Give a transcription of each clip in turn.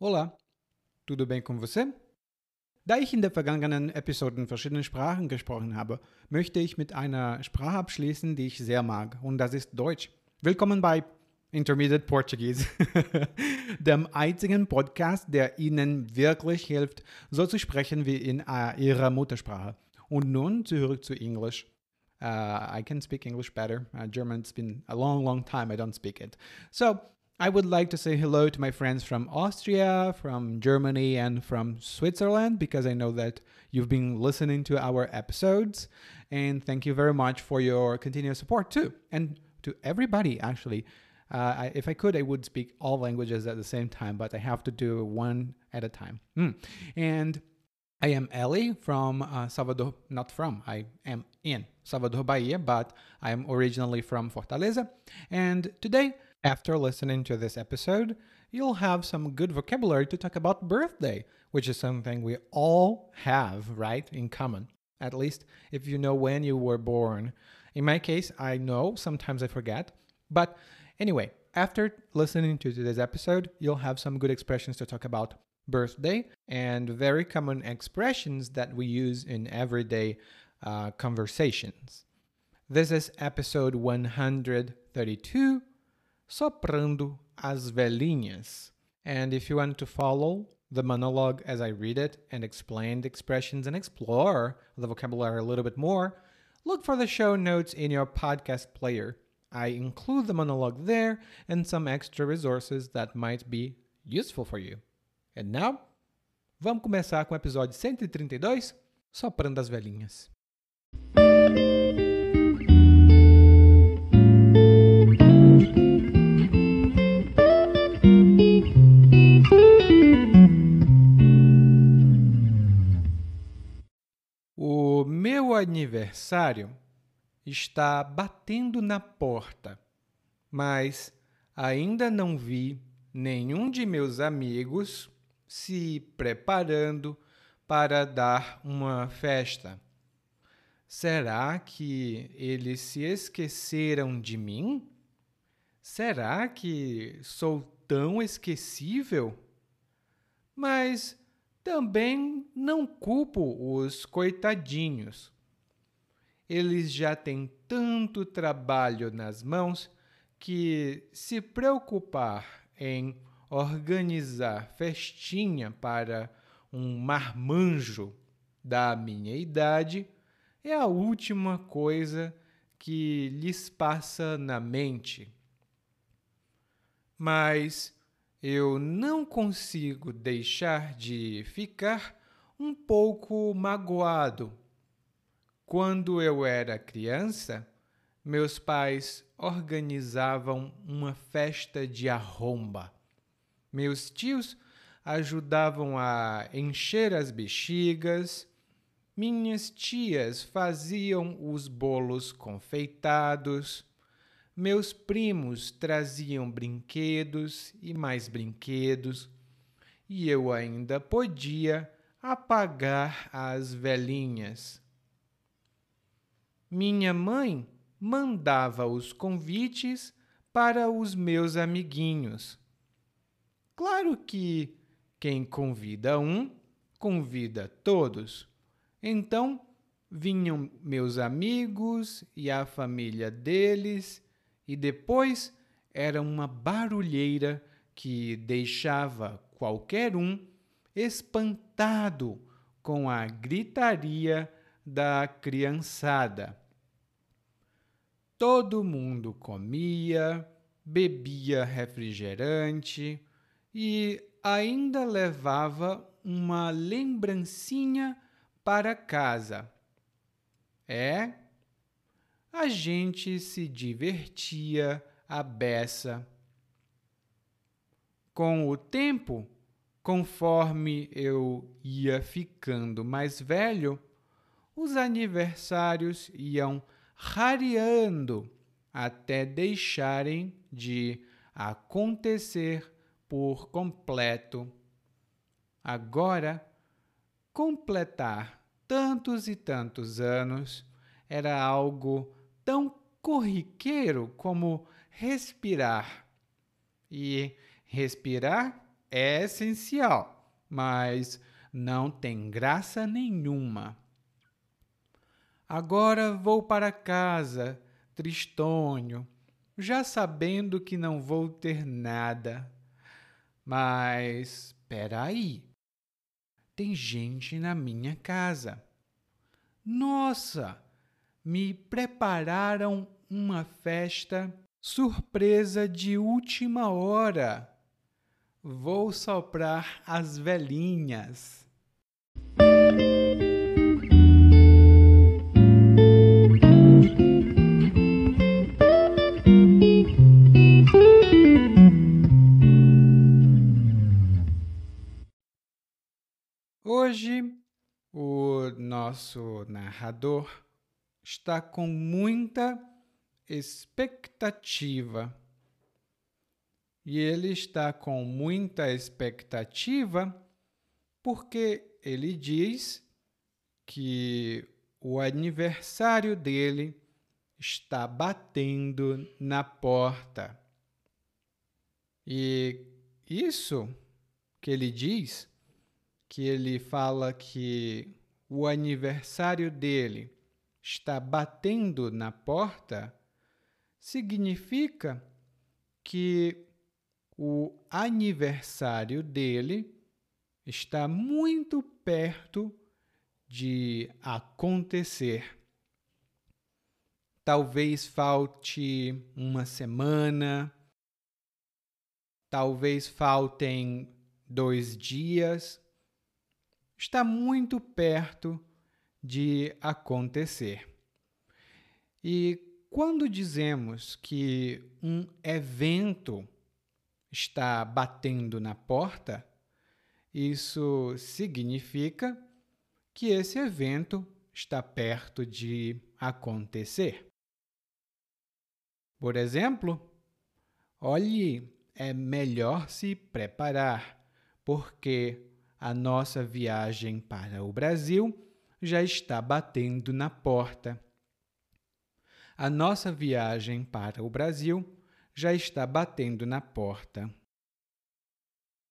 Olá, tudo bem com você? Da ich in der vergangenen Episode in verschiedenen Sprachen gesprochen habe, möchte ich mit einer Sprache abschließen, die ich sehr mag, und das ist Deutsch. Willkommen bei Intermediate Portuguese, dem einzigen Podcast, der Ihnen wirklich hilft, so zu sprechen wie in uh, Ihrer Muttersprache. Und nun zurück zu Englisch. Uh, I can speak English better. Uh, German's been a long, long time I don't speak it. So I would like to say hello to my friends from Austria, from Germany, and from Switzerland because I know that you've been listening to our episodes. And thank you very much for your continuous support too. And to everybody, actually. Uh, I, if I could, I would speak all languages at the same time, but I have to do one at a time. Mm. And I am Ellie from uh, Salvador, not from, I am in Salvador, Bahia, but I am originally from Fortaleza. And today, after listening to this episode, you'll have some good vocabulary to talk about birthday, which is something we all have, right, in common. At least if you know when you were born. In my case, I know, sometimes I forget. But anyway, after listening to today's episode, you'll have some good expressions to talk about birthday and very common expressions that we use in everyday uh, conversations. This is episode 132 Soprando as Velhinhas. And if you want to follow the monologue as I read it and explain the expressions and explore the vocabulary a little bit more, look for the show notes in your podcast player. I include the monologue there and some extra resources that might be useful for you. And now, vamos começar com o episódio 132, Soprando as Velhinhas. Meu aniversário está batendo na porta, mas ainda não vi nenhum de meus amigos se preparando para dar uma festa. Será que eles se esqueceram de mim? Será que sou tão esquecível? Mas também não culpo os coitadinhos. Eles já têm tanto trabalho nas mãos que se preocupar em organizar festinha para um marmanjo da minha idade é a última coisa que lhes passa na mente. Mas eu não consigo deixar de ficar um pouco magoado. Quando eu era criança, meus pais organizavam uma festa de arromba. Meus tios ajudavam a encher as bexigas, minhas tias faziam os bolos confeitados, meus primos traziam brinquedos e mais brinquedos, e eu ainda podia apagar as velhinhas. Minha mãe mandava os convites para os meus amiguinhos. Claro que quem convida um, convida todos. Então vinham meus amigos e a família deles, e depois era uma barulheira que deixava qualquer um espantado com a gritaria da criançada. Todo mundo comia, bebia refrigerante e ainda levava uma lembrancinha para casa. É, a gente se divertia a beça. Com o tempo, conforme eu ia ficando mais velho, os aniversários iam rareando até deixarem de acontecer por completo. Agora, completar tantos e tantos anos era algo tão corriqueiro como respirar. E respirar é essencial, mas não tem graça nenhuma. Agora vou para casa, tristonho, já sabendo que não vou ter nada. Mas, espera aí. Tem gente na minha casa. Nossa, me prepararam uma festa surpresa de última hora. Vou soprar as velhinhas. Hoje, o nosso narrador está com muita expectativa. E ele está com muita expectativa porque ele diz que o aniversário dele está batendo na porta. E isso que ele diz que ele fala que o aniversário dele está batendo na porta, significa que o aniversário dele está muito perto de acontecer. Talvez falte uma semana, talvez faltem dois dias, está muito perto de acontecer. E quando dizemos que um evento está batendo na porta, isso significa que esse evento está perto de acontecer. Por exemplo, olhe, é melhor se preparar, porque a nossa viagem para o Brasil já está batendo na porta. A nossa viagem para o Brasil já está batendo na porta.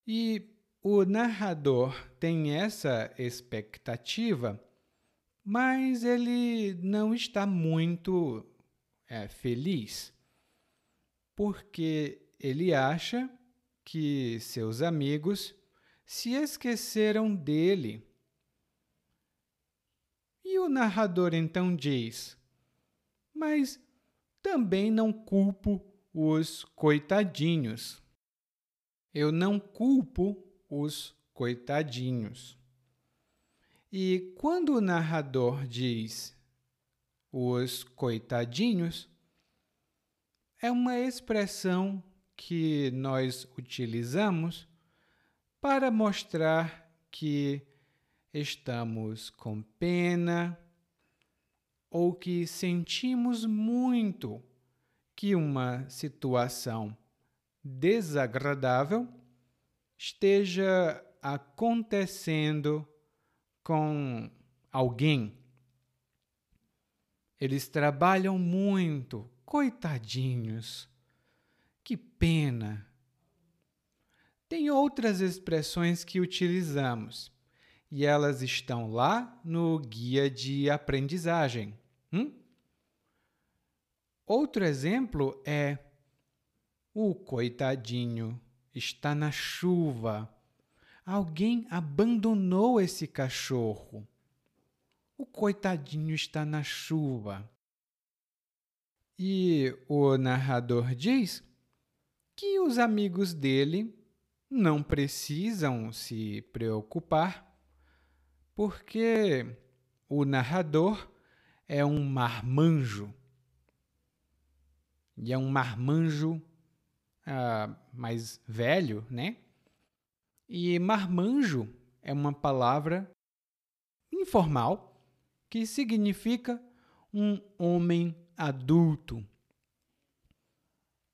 E o narrador tem essa expectativa, mas ele não está muito é, feliz, porque ele acha que seus amigos se esqueceram dele. E o narrador então diz: Mas também não culpo os coitadinhos. Eu não culpo os coitadinhos. E quando o narrador diz os coitadinhos, é uma expressão que nós utilizamos para mostrar que estamos com pena ou que sentimos muito que uma situação desagradável esteja acontecendo com alguém. Eles trabalham muito, coitadinhos. Que pena tem outras expressões que utilizamos e elas estão lá no guia de aprendizagem. Hum? Outro exemplo é o coitadinho está na chuva. Alguém abandonou esse cachorro. O coitadinho está na chuva. E o narrador diz que os amigos dele não precisam se preocupar, porque o narrador é um marmanjo. E é um marmanjo uh, mais velho, né? E marmanjo é uma palavra informal que significa um homem adulto.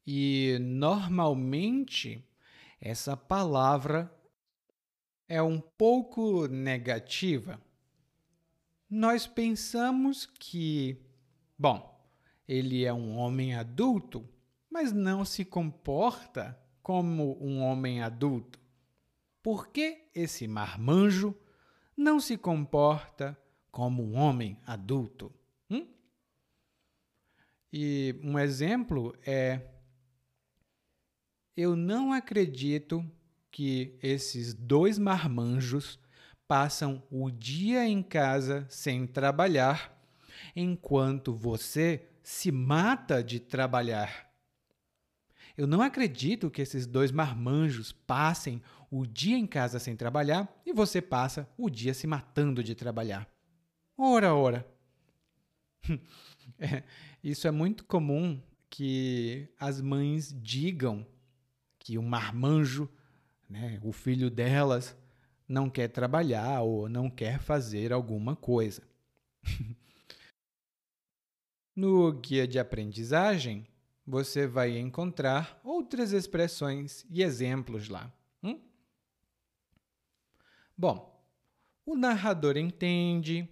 E normalmente essa palavra é um pouco negativa. Nós pensamos que, bom, ele é um homem adulto, mas não se comporta como um homem adulto. por que esse marmanjo não se comporta como um homem adulto? Hum? E um exemplo é: eu não acredito que esses dois marmanjos passam o dia em casa sem trabalhar, enquanto você se mata de trabalhar. Eu não acredito que esses dois marmanjos passem o dia em casa sem trabalhar e você passa o dia se matando de trabalhar. Ora, ora. é, isso é muito comum que as mães digam que o marmanjo, né, o filho delas, não quer trabalhar ou não quer fazer alguma coisa. no guia de aprendizagem, você vai encontrar outras expressões e exemplos lá. Hum? Bom, o narrador entende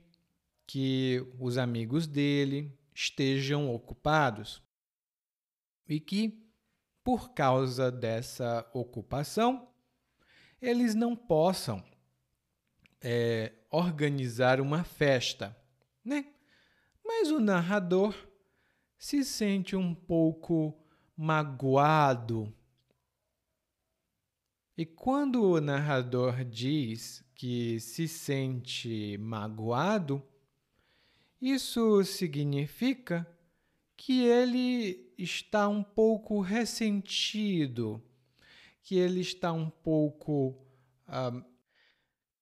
que os amigos dele estejam ocupados e que, por causa dessa ocupação, eles não possam é, organizar uma festa, né? Mas o narrador se sente um pouco magoado. E quando o narrador diz que se sente magoado, isso significa que ele está um pouco ressentido, que ele está um pouco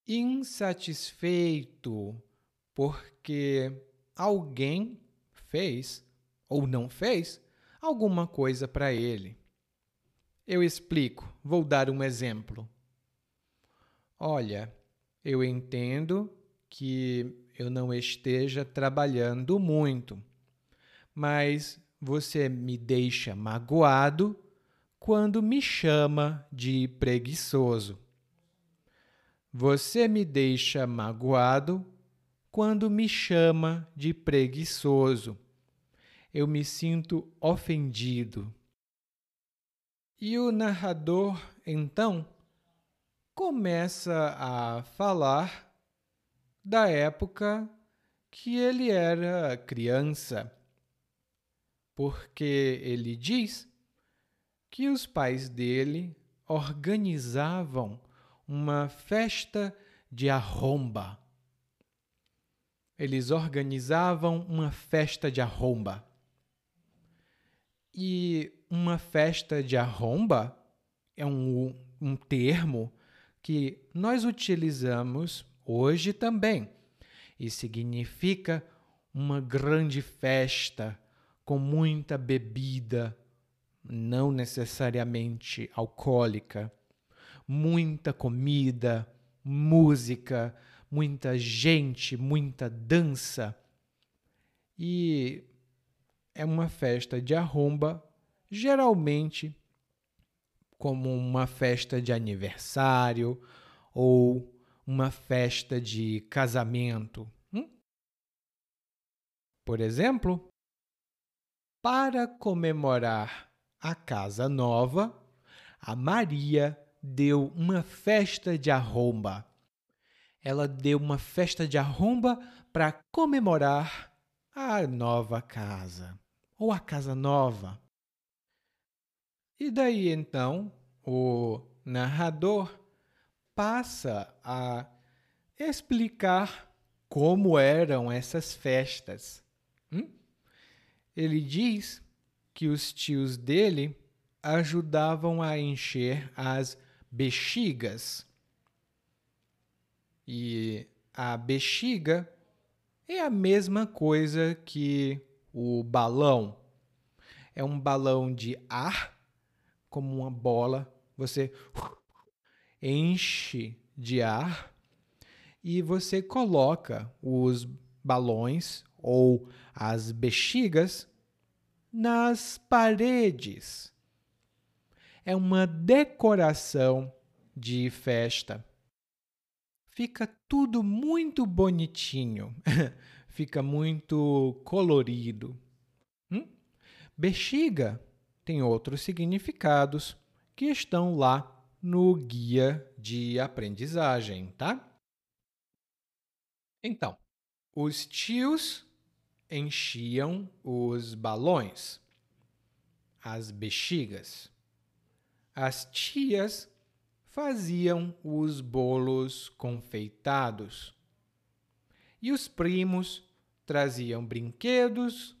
insatisfeito porque alguém fez ou não fez alguma coisa para ele. Eu explico, vou dar um exemplo. Olha, eu entendo que eu não esteja trabalhando muito, mas você me deixa magoado quando me chama de preguiçoso. Você me deixa magoado quando me chama de preguiçoso eu me sinto ofendido. E o narrador, então, começa a falar da época que ele era criança, porque ele diz que os pais dele organizavam uma festa de arromba. Eles organizavam uma festa de arromba. E uma festa de arromba é um, um termo que nós utilizamos hoje também e significa uma grande festa com muita bebida, não necessariamente alcoólica, muita comida, música, muita gente, muita dança. E é uma festa de arromba, geralmente como uma festa de aniversário ou uma festa de casamento. Hum? Por exemplo, para comemorar a casa nova, a Maria deu uma festa de arromba. Ela deu uma festa de arromba para comemorar a nova casa ou a casa nova. E daí então o narrador passa a explicar como eram essas festas. Hum? Ele diz que os tios dele ajudavam a encher as bexigas. E a bexiga é a mesma coisa que o balão. É um balão de ar, como uma bola. Você enche de ar e você coloca os balões ou as bexigas nas paredes. É uma decoração de festa fica tudo muito bonitinho, fica muito colorido. Hum? Bexiga tem outros significados que estão lá no guia de aprendizagem, tá? Então, os tios enchiam os balões, as bexigas. As tias faziam os bolos confeitados. E os primos traziam brinquedos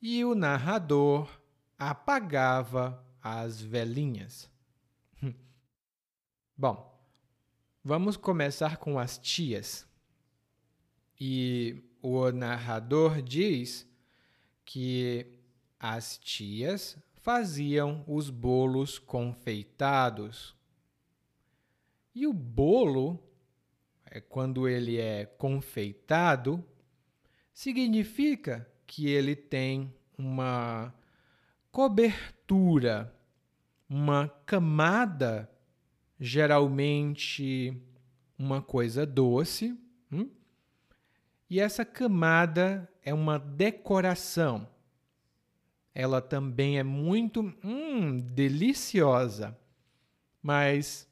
e o narrador apagava as velhinhas. Bom, vamos começar com as tias. E o narrador diz que as tias faziam os bolos confeitados. E o bolo, é, quando ele é confeitado, significa que ele tem uma cobertura, uma camada, geralmente uma coisa doce, hum? E essa camada é uma decoração. Ela também é muito hum, deliciosa, mas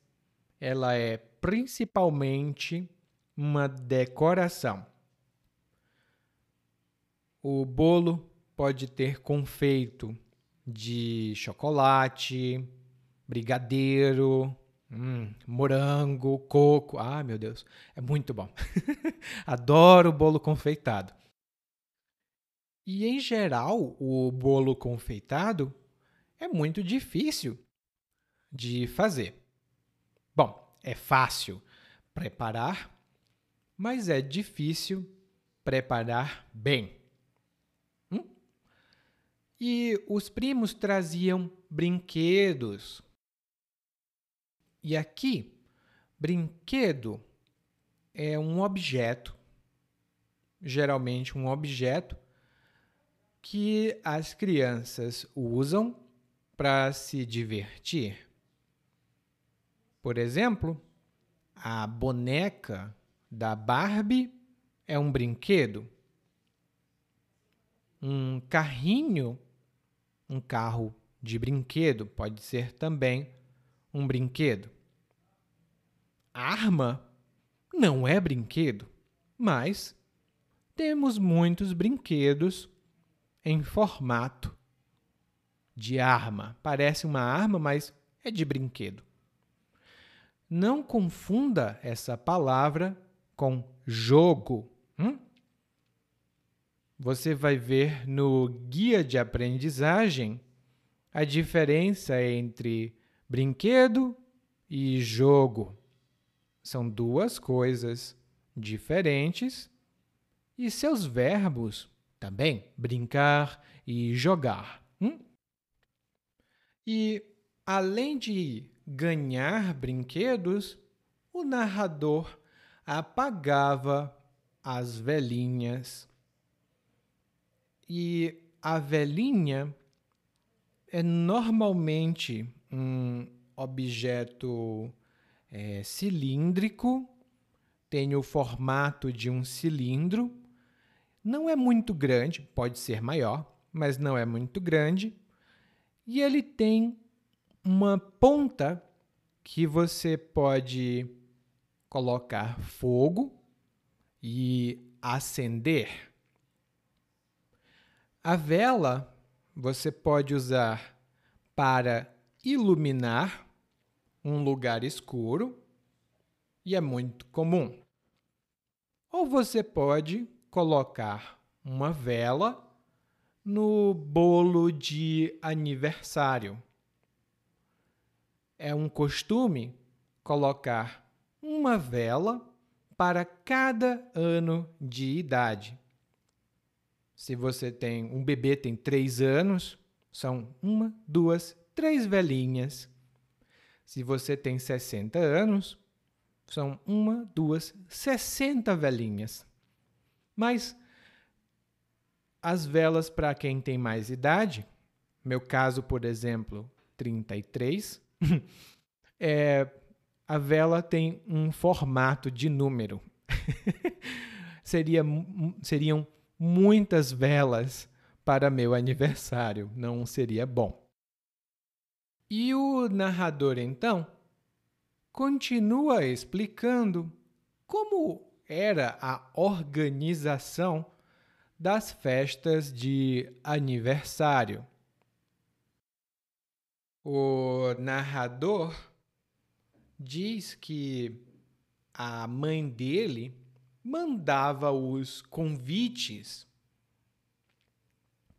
ela é principalmente uma decoração. O bolo pode ter confeito de chocolate, brigadeiro, hum, morango, coco. Ah, meu Deus, é muito bom. Adoro bolo confeitado. E em geral, o bolo confeitado é muito difícil de fazer. Bom, é fácil preparar, mas é difícil preparar bem. E os primos traziam brinquedos. E aqui, brinquedo é um objeto, geralmente um objeto que as crianças usam para se divertir. Por exemplo, a boneca da Barbie é um brinquedo. Um carrinho um carro de brinquedo pode ser também um brinquedo. Arma não é brinquedo, mas temos muitos brinquedos em formato de arma. Parece uma arma, mas é de brinquedo. Não confunda essa palavra com jogo. Hum? você vai ver no guia de aprendizagem a diferença entre brinquedo e jogo. São duas coisas diferentes e seus verbos também, brincar e jogar. Hum? E além de ganhar brinquedos, o narrador apagava as velhinhas e a velhinha é normalmente um objeto é, cilíndrico, tem o formato de um cilindro, não é muito grande, pode ser maior, mas não é muito grande, e ele tem uma ponta que você pode colocar fogo e acender. A vela você pode usar para iluminar um lugar escuro e é muito comum. Ou você pode colocar uma vela no bolo de aniversário. É um costume colocar uma vela para cada ano de idade. Se você tem um bebê tem três anos, são uma, duas, três velhinhas. Se você tem 60 anos, são uma, duas, 60 velhinhas. Mas as velas para quem tem mais idade, meu caso, por exemplo, 33, é, a vela tem um formato de número. Seria, seriam muitas velas para meu aniversário. Não seria bom. E o narrador, então, continua explicando como era a organização das festas de aniversário. O narrador diz que a mãe dele mandava os convites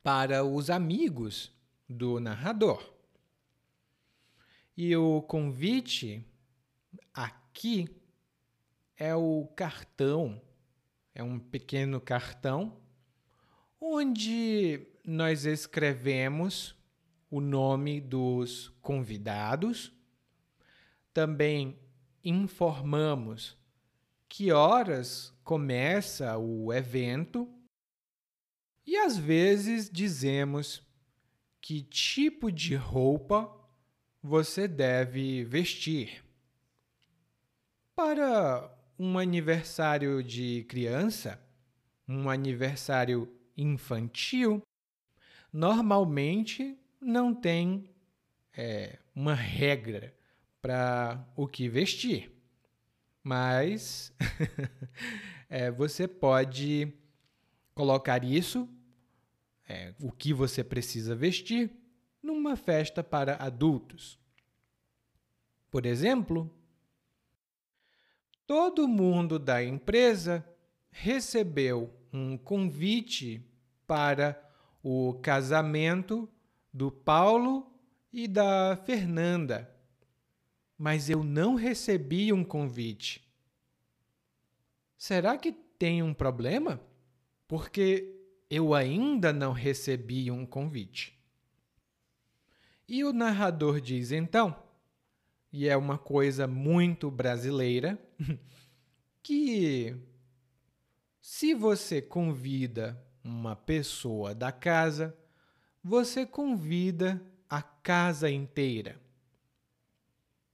para os amigos do narrador. E o convite aqui é o cartão, é um pequeno cartão onde nós escrevemos o nome dos convidados. Também informamos que horas começa o evento e às vezes dizemos que tipo de roupa você deve vestir. Para um aniversário de criança, um aniversário infantil, normalmente não tem é, uma regra para o que vestir. Mas é, você pode colocar isso, é, o que você precisa vestir, numa festa para adultos. Por exemplo, todo mundo da empresa recebeu um convite para o casamento do Paulo e da Fernanda, mas eu não recebi um convite. Será que tem um problema? Porque eu ainda não recebi um convite. E o narrador diz então, e é uma coisa muito brasileira, que se você convida uma pessoa da casa, você convida a casa inteira.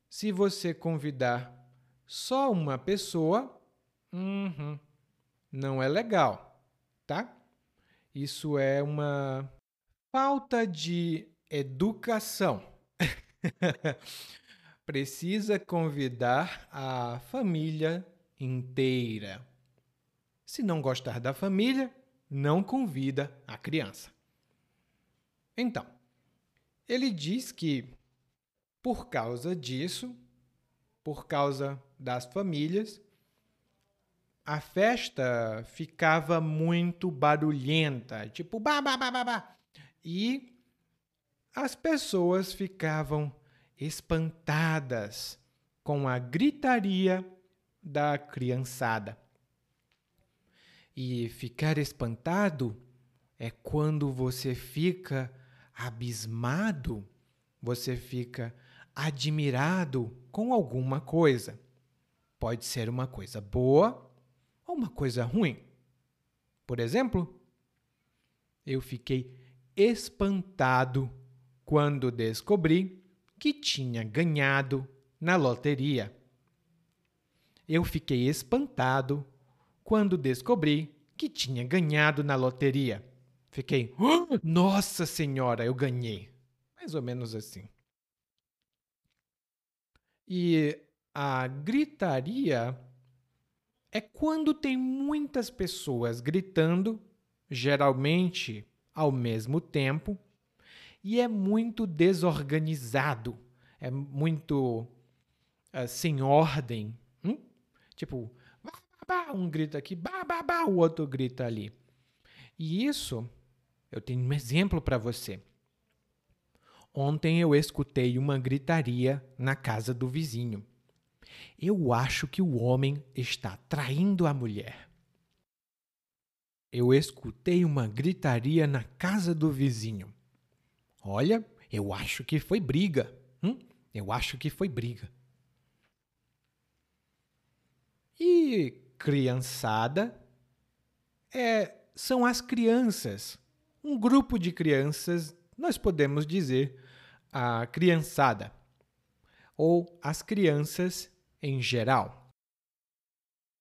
Se você convidar só uma pessoa, uhum, não é legal, tá? Isso é uma falta de educação. Precisa convidar a família inteira. Se não gostar da família, não convida a criança. Então, ele diz que por causa disso, por causa das famílias, a festa ficava muito barulhenta, tipo ba ba ba ba ba. E as pessoas ficavam espantadas com a gritaria da criançada. E ficar espantado é quando você fica abismado, você fica admirado com alguma coisa. Pode ser uma coisa boa ou uma coisa ruim. Por exemplo, eu fiquei espantado quando descobri que tinha ganhado na loteria. Eu fiquei espantado quando descobri que tinha ganhado na loteria. Fiquei, nossa senhora, eu ganhei. Mais ou menos assim. E a gritaria é quando tem muitas pessoas gritando, geralmente ao mesmo tempo, e é muito desorganizado, é muito uh, sem ordem. Hum? Tipo, um grita aqui, o outro grita ali. E isso, eu tenho um exemplo para você. Ontem eu escutei uma gritaria na casa do vizinho. Eu acho que o homem está traindo a mulher. Eu escutei uma gritaria na casa do vizinho. Olha, eu acho que foi briga. Hum? Eu acho que foi briga. E criançada é, são as crianças. Um grupo de crianças, nós podemos dizer a criançada ou as crianças em geral.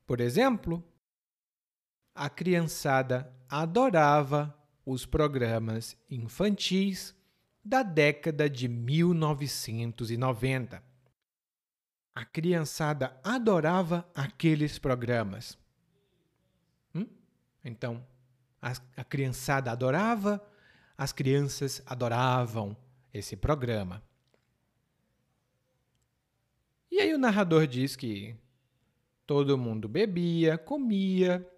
Por exemplo, a criançada adorava os programas infantis da década de 1990. a criançada adorava aqueles programas. Hum? Então, a, a criançada adorava, as crianças adoravam esse programa. E aí o narrador diz que todo mundo bebia, comia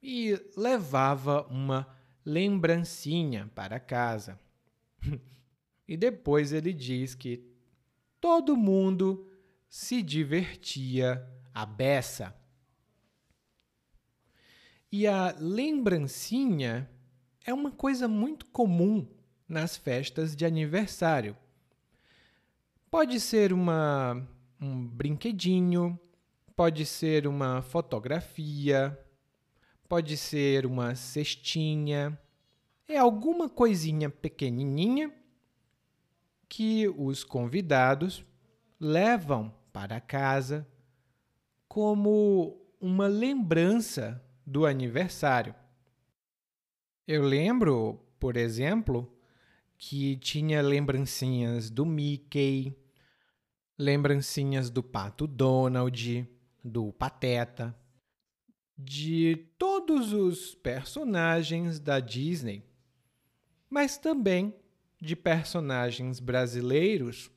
e levava uma lembrancinha para casa. e depois ele diz que todo mundo se divertia à beça. E a lembrancinha é uma coisa muito comum nas festas de aniversário. Pode ser uma, um brinquedinho, pode ser uma fotografia, pode ser uma cestinha. É alguma coisinha pequenininha que os convidados levam para casa como uma lembrança do aniversário. Eu lembro, por exemplo, que tinha lembrancinhas do Mickey, lembrancinhas do Pato Donald, do Pateta, de todos os personagens da Disney, mas também de personagens brasileiros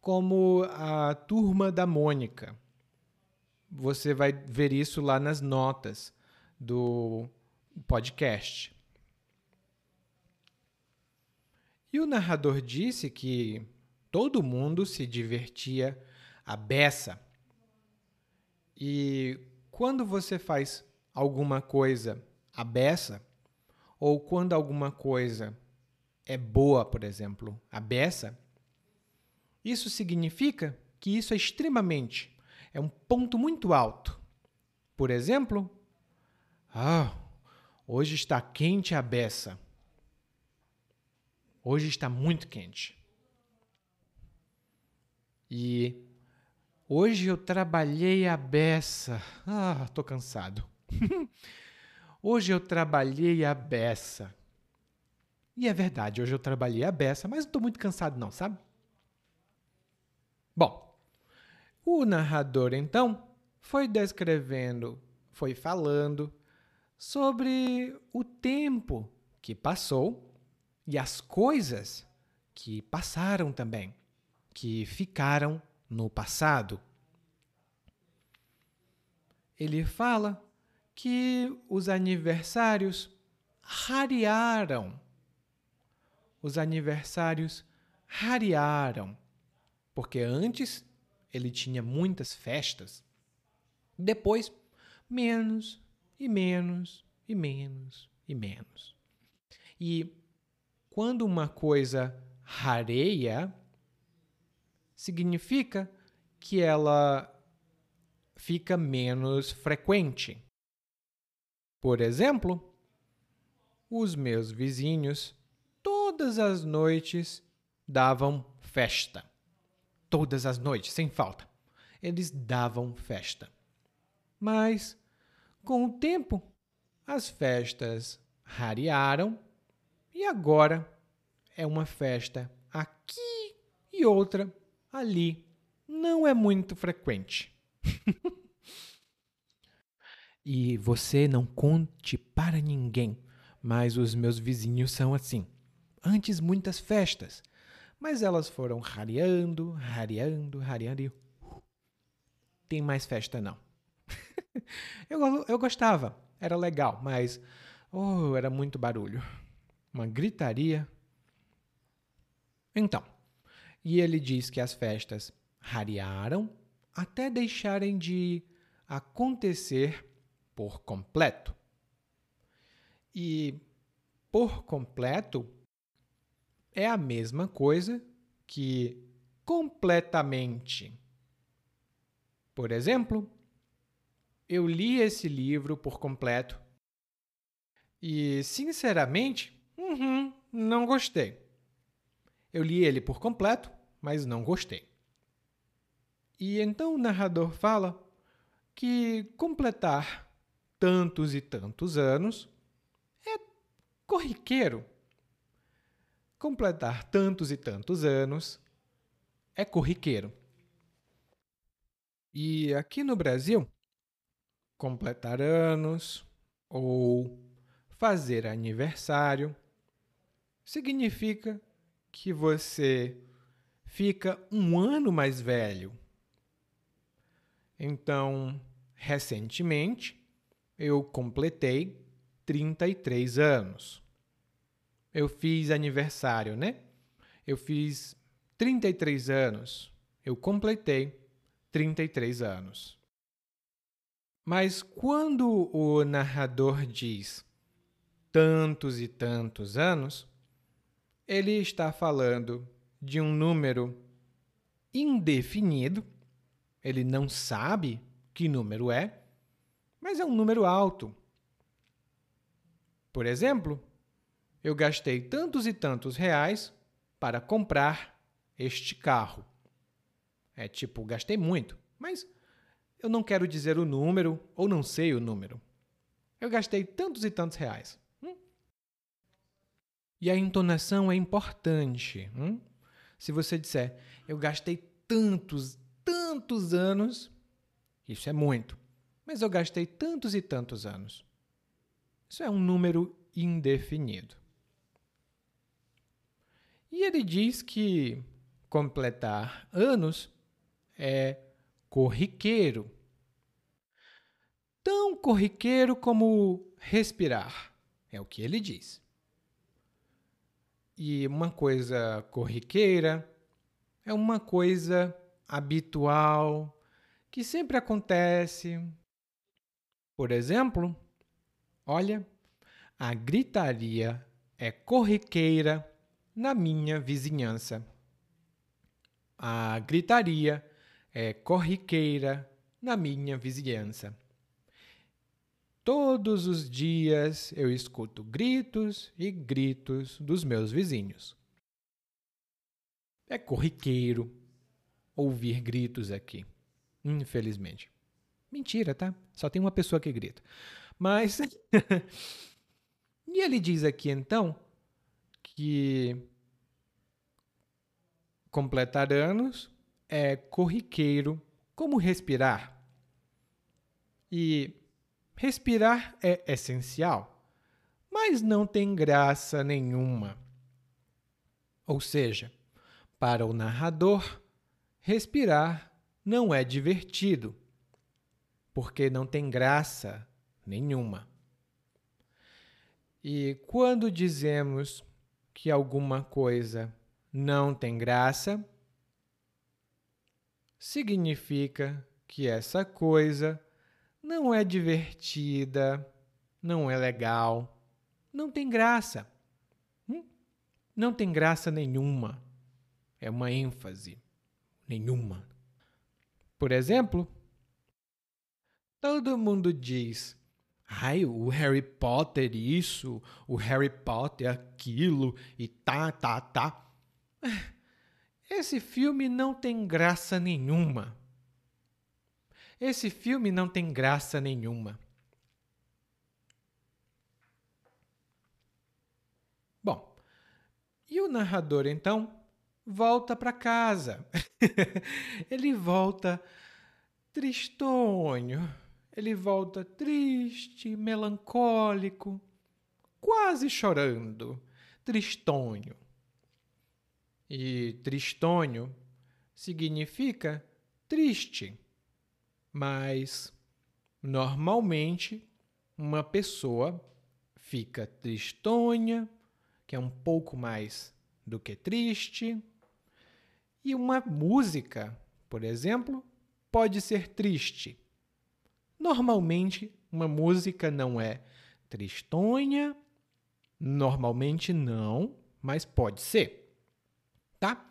como a Turma da Mônica. Você vai ver isso lá nas notas do podcast. E o narrador disse que todo mundo se divertia à beça. E quando você faz alguma coisa à beça, ou quando alguma coisa é boa, por exemplo, à beça, isso significa que isso é extremamente, é um ponto muito alto. Por exemplo, ah, hoje está quente a beça. Hoje está muito quente. E hoje eu trabalhei a beça. Ah, tô cansado. hoje eu trabalhei a beça. E é verdade, hoje eu trabalhei a beça, mas não estou muito cansado não, sabe? Bom, o narrador então foi descrevendo, foi falando sobre o tempo que passou e as coisas que passaram também, que ficaram no passado. Ele fala que os aniversários rarearam. Os aniversários rarearam, porque antes ele tinha muitas festas, depois menos e menos e menos e menos. E quando uma coisa rareia, significa que ela fica menos frequente. Por exemplo, os meus vizinhos todas as noites davam festa. Todas as noites, sem falta. Eles davam festa. Mas, com o tempo, as festas rarearam e agora é uma festa aqui e outra ali. Não é muito frequente. e você não conte para ninguém, mas os meus vizinhos são assim. Antes muitas festas, mas elas foram rareando, rareando, rareando e tem mais festa não. eu, eu gostava, era legal, mas oh, era muito barulho uma gritaria. Então, e ele diz que as festas rarearam até deixarem de acontecer por completo. E por completo é a mesma coisa que completamente. Por exemplo, eu li esse livro por completo e, sinceramente, Uhum, não gostei. Eu li ele por completo, mas não gostei. E então o narrador fala que completar tantos e tantos anos é corriqueiro. Completar tantos e tantos anos é corriqueiro. E aqui no Brasil, completar anos ou fazer aniversário significa que você fica um ano mais velho. Então, recentemente, eu completei 33 anos. Eu fiz aniversário, né? Eu fiz 33 anos. Eu completei 33 anos. Mas quando o narrador diz tantos e tantos anos, ele está falando de um número indefinido, ele não sabe que número é, mas é um número alto. Por exemplo, eu gastei tantos e tantos reais para comprar este carro. É tipo, gastei muito, mas eu não quero dizer o número ou não sei o número. Eu gastei tantos e tantos reais. Hum? E a entonação é importante. Hum? Se você disser, eu gastei tantos, tantos anos, isso é muito. Mas eu gastei tantos e tantos anos. Isso é um número indefinido. E ele diz que completar anos é corriqueiro. Tão corriqueiro como respirar, é o que ele diz. E uma coisa corriqueira é uma coisa habitual que sempre acontece. Por exemplo, olha, a gritaria é corriqueira na minha vizinhança. A gritaria é corriqueira na minha vizinhança. Todos os dias eu escuto gritos e gritos dos meus vizinhos. É corriqueiro ouvir gritos aqui, infelizmente. Mentira, tá? Só tem uma pessoa que grita. Mas. e ele diz aqui então que completar anos é corriqueiro como respirar. E respirar é essencial, mas não tem graça nenhuma. Ou seja, para o narrador, respirar não é divertido, porque não tem graça nenhuma. E quando dizemos que alguma coisa não tem graça, significa que essa coisa não é divertida, não é legal, não tem graça. Hum? Não tem graça nenhuma. É uma ênfase. Nenhuma. Por exemplo, todo mundo diz: ai, o Harry Potter isso, o Harry Potter aquilo, e tá, tá, tá. Esse filme não tem graça nenhuma. Esse filme não tem graça nenhuma. Bom, e o narrador então volta para casa. ele volta tristonho, ele volta triste, melancólico, quase chorando, tristonho. E tristonho significa triste. Mas normalmente uma pessoa fica tristonha, que é um pouco mais do que triste, e uma música, por exemplo, pode ser triste. Normalmente, uma música não é tristonha, normalmente não, mas pode ser tá?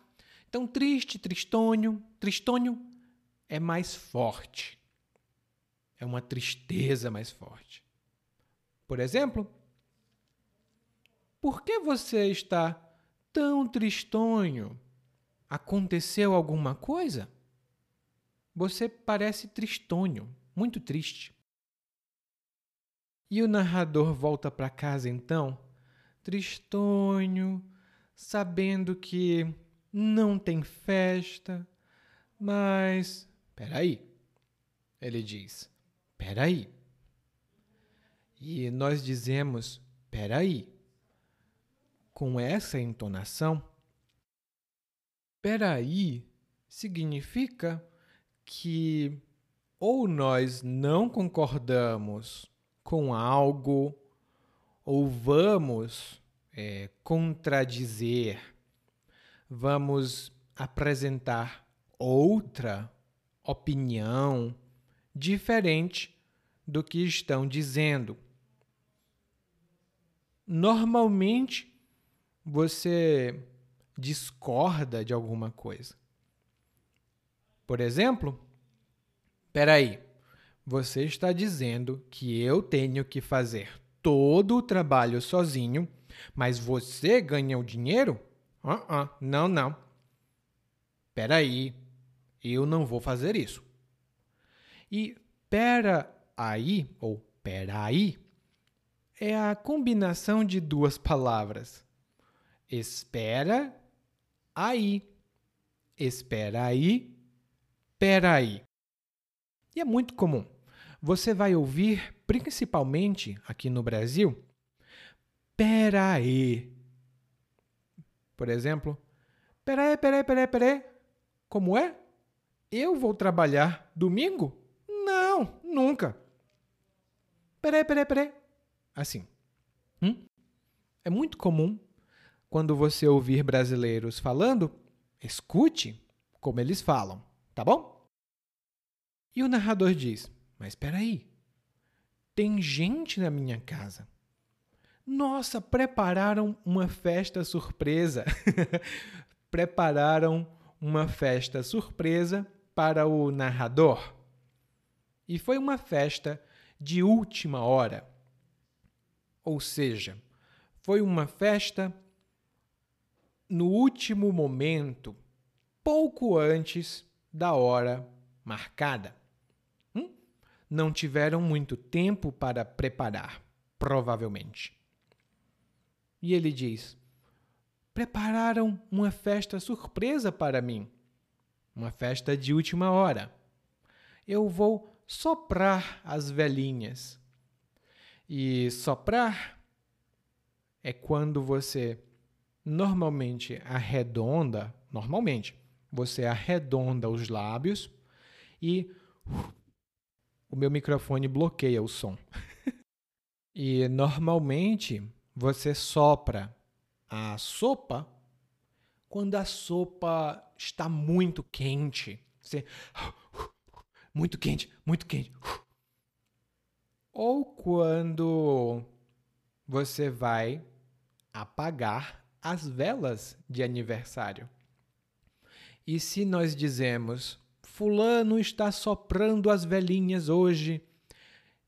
Então, triste, tristonho, tristonho é mais forte. É uma tristeza mais forte. Por exemplo, por que você está tão tristonho? Aconteceu alguma coisa? Você parece tristonho, muito triste. E o narrador volta para casa então, tristonho, sabendo que não tem festa, mas. Peraí, ele diz: Peraí. E nós dizemos: Peraí. Com essa entonação, peraí significa que ou nós não concordamos com algo, ou vamos é, contradizer, vamos apresentar outra opinião diferente do que estão dizendo. Normalmente, você discorda de alguma coisa. Por exemplo, peraí, você está dizendo que eu tenho que fazer todo o trabalho sozinho, mas você ganha o dinheiro? Uh -uh, não, não. Peraí, eu não vou fazer isso. E pera aí, ou peraí, é a combinação de duas palavras. Espera aí. Espera aí. Peraí. E é muito comum. Você vai ouvir, principalmente aqui no Brasil, peraí. Por exemplo, peraí, peraí, peraí, peraí. Como é? Eu vou trabalhar domingo? Não, nunca. Peraí, peraí, peraí. Assim. Hum? É muito comum quando você ouvir brasileiros falando, escute como eles falam, tá bom? E o narrador diz: Mas espera aí, tem gente na minha casa. Nossa, prepararam uma festa surpresa. prepararam uma festa surpresa para o narrador. E foi uma festa de última hora. Ou seja, foi uma festa no último momento, pouco antes da hora marcada. Hum? Não tiveram muito tempo para preparar, provavelmente. E ele diz: prepararam uma festa surpresa para mim. Uma festa de última hora. Eu vou soprar as velhinhas. E soprar é quando você normalmente arredonda, normalmente, você arredonda os lábios e o meu microfone bloqueia o som. e normalmente você sopra a sopa quando a sopa está muito quente. Você muito quente, muito quente. Ou quando você vai apagar as velas de aniversário. E se nós dizemos, Fulano está soprando as velhinhas hoje,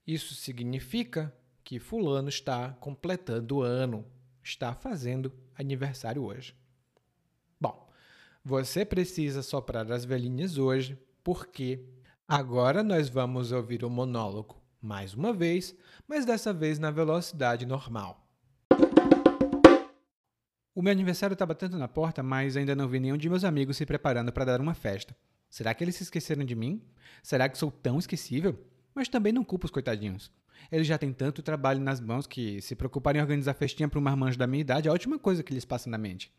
isso significa que Fulano está completando o ano, está fazendo aniversário hoje. Bom, você precisa soprar as velhinhas hoje, porque agora nós vamos ouvir o monólogo mais uma vez, mas dessa vez na velocidade normal. O meu aniversário está batendo na porta, mas ainda não vi nenhum de meus amigos se preparando para dar uma festa. Será que eles se esqueceram de mim? Será que sou tão esquecível? Mas também não culpo os coitadinhos. Eles já têm tanto trabalho nas mãos que, se preocuparem em organizar festinha para um marmanjo da minha idade, é a última coisa que lhes passa na mente.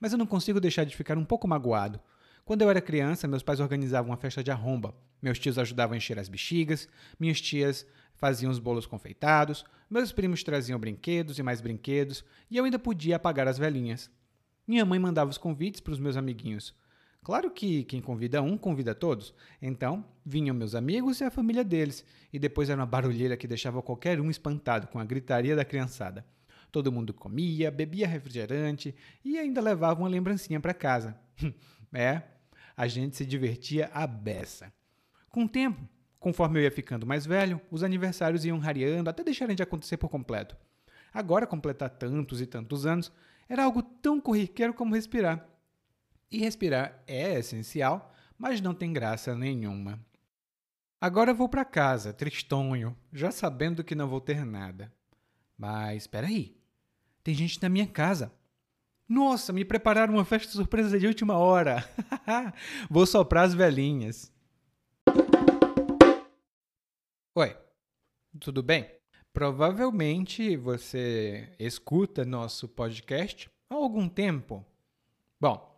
Mas eu não consigo deixar de ficar um pouco magoado. Quando eu era criança, meus pais organizavam uma festa de arromba. Meus tios ajudavam a encher as bexigas, minhas tias faziam os bolos confeitados, meus primos traziam brinquedos e mais brinquedos, e eu ainda podia apagar as velhinhas. Minha mãe mandava os convites para os meus amiguinhos. Claro que quem convida um, convida todos. Então, vinham meus amigos e a família deles, e depois era uma barulheira que deixava qualquer um espantado com a gritaria da criançada. Todo mundo comia, bebia refrigerante e ainda levava uma lembrancinha para casa. é, a gente se divertia à beça. Com o tempo, conforme eu ia ficando mais velho, os aniversários iam rareando até deixarem de acontecer por completo. Agora, completar tantos e tantos anos era algo tão corriqueiro como respirar. E respirar é essencial, mas não tem graça nenhuma. Agora vou para casa, tristonho, já sabendo que não vou ter nada. Mas espera aí, tem gente na minha casa. Nossa, me prepararam uma festa surpresa de última hora. vou soprar as velhinhas. Oi, tudo bem? Provavelmente você escuta nosso podcast há algum tempo. Bom,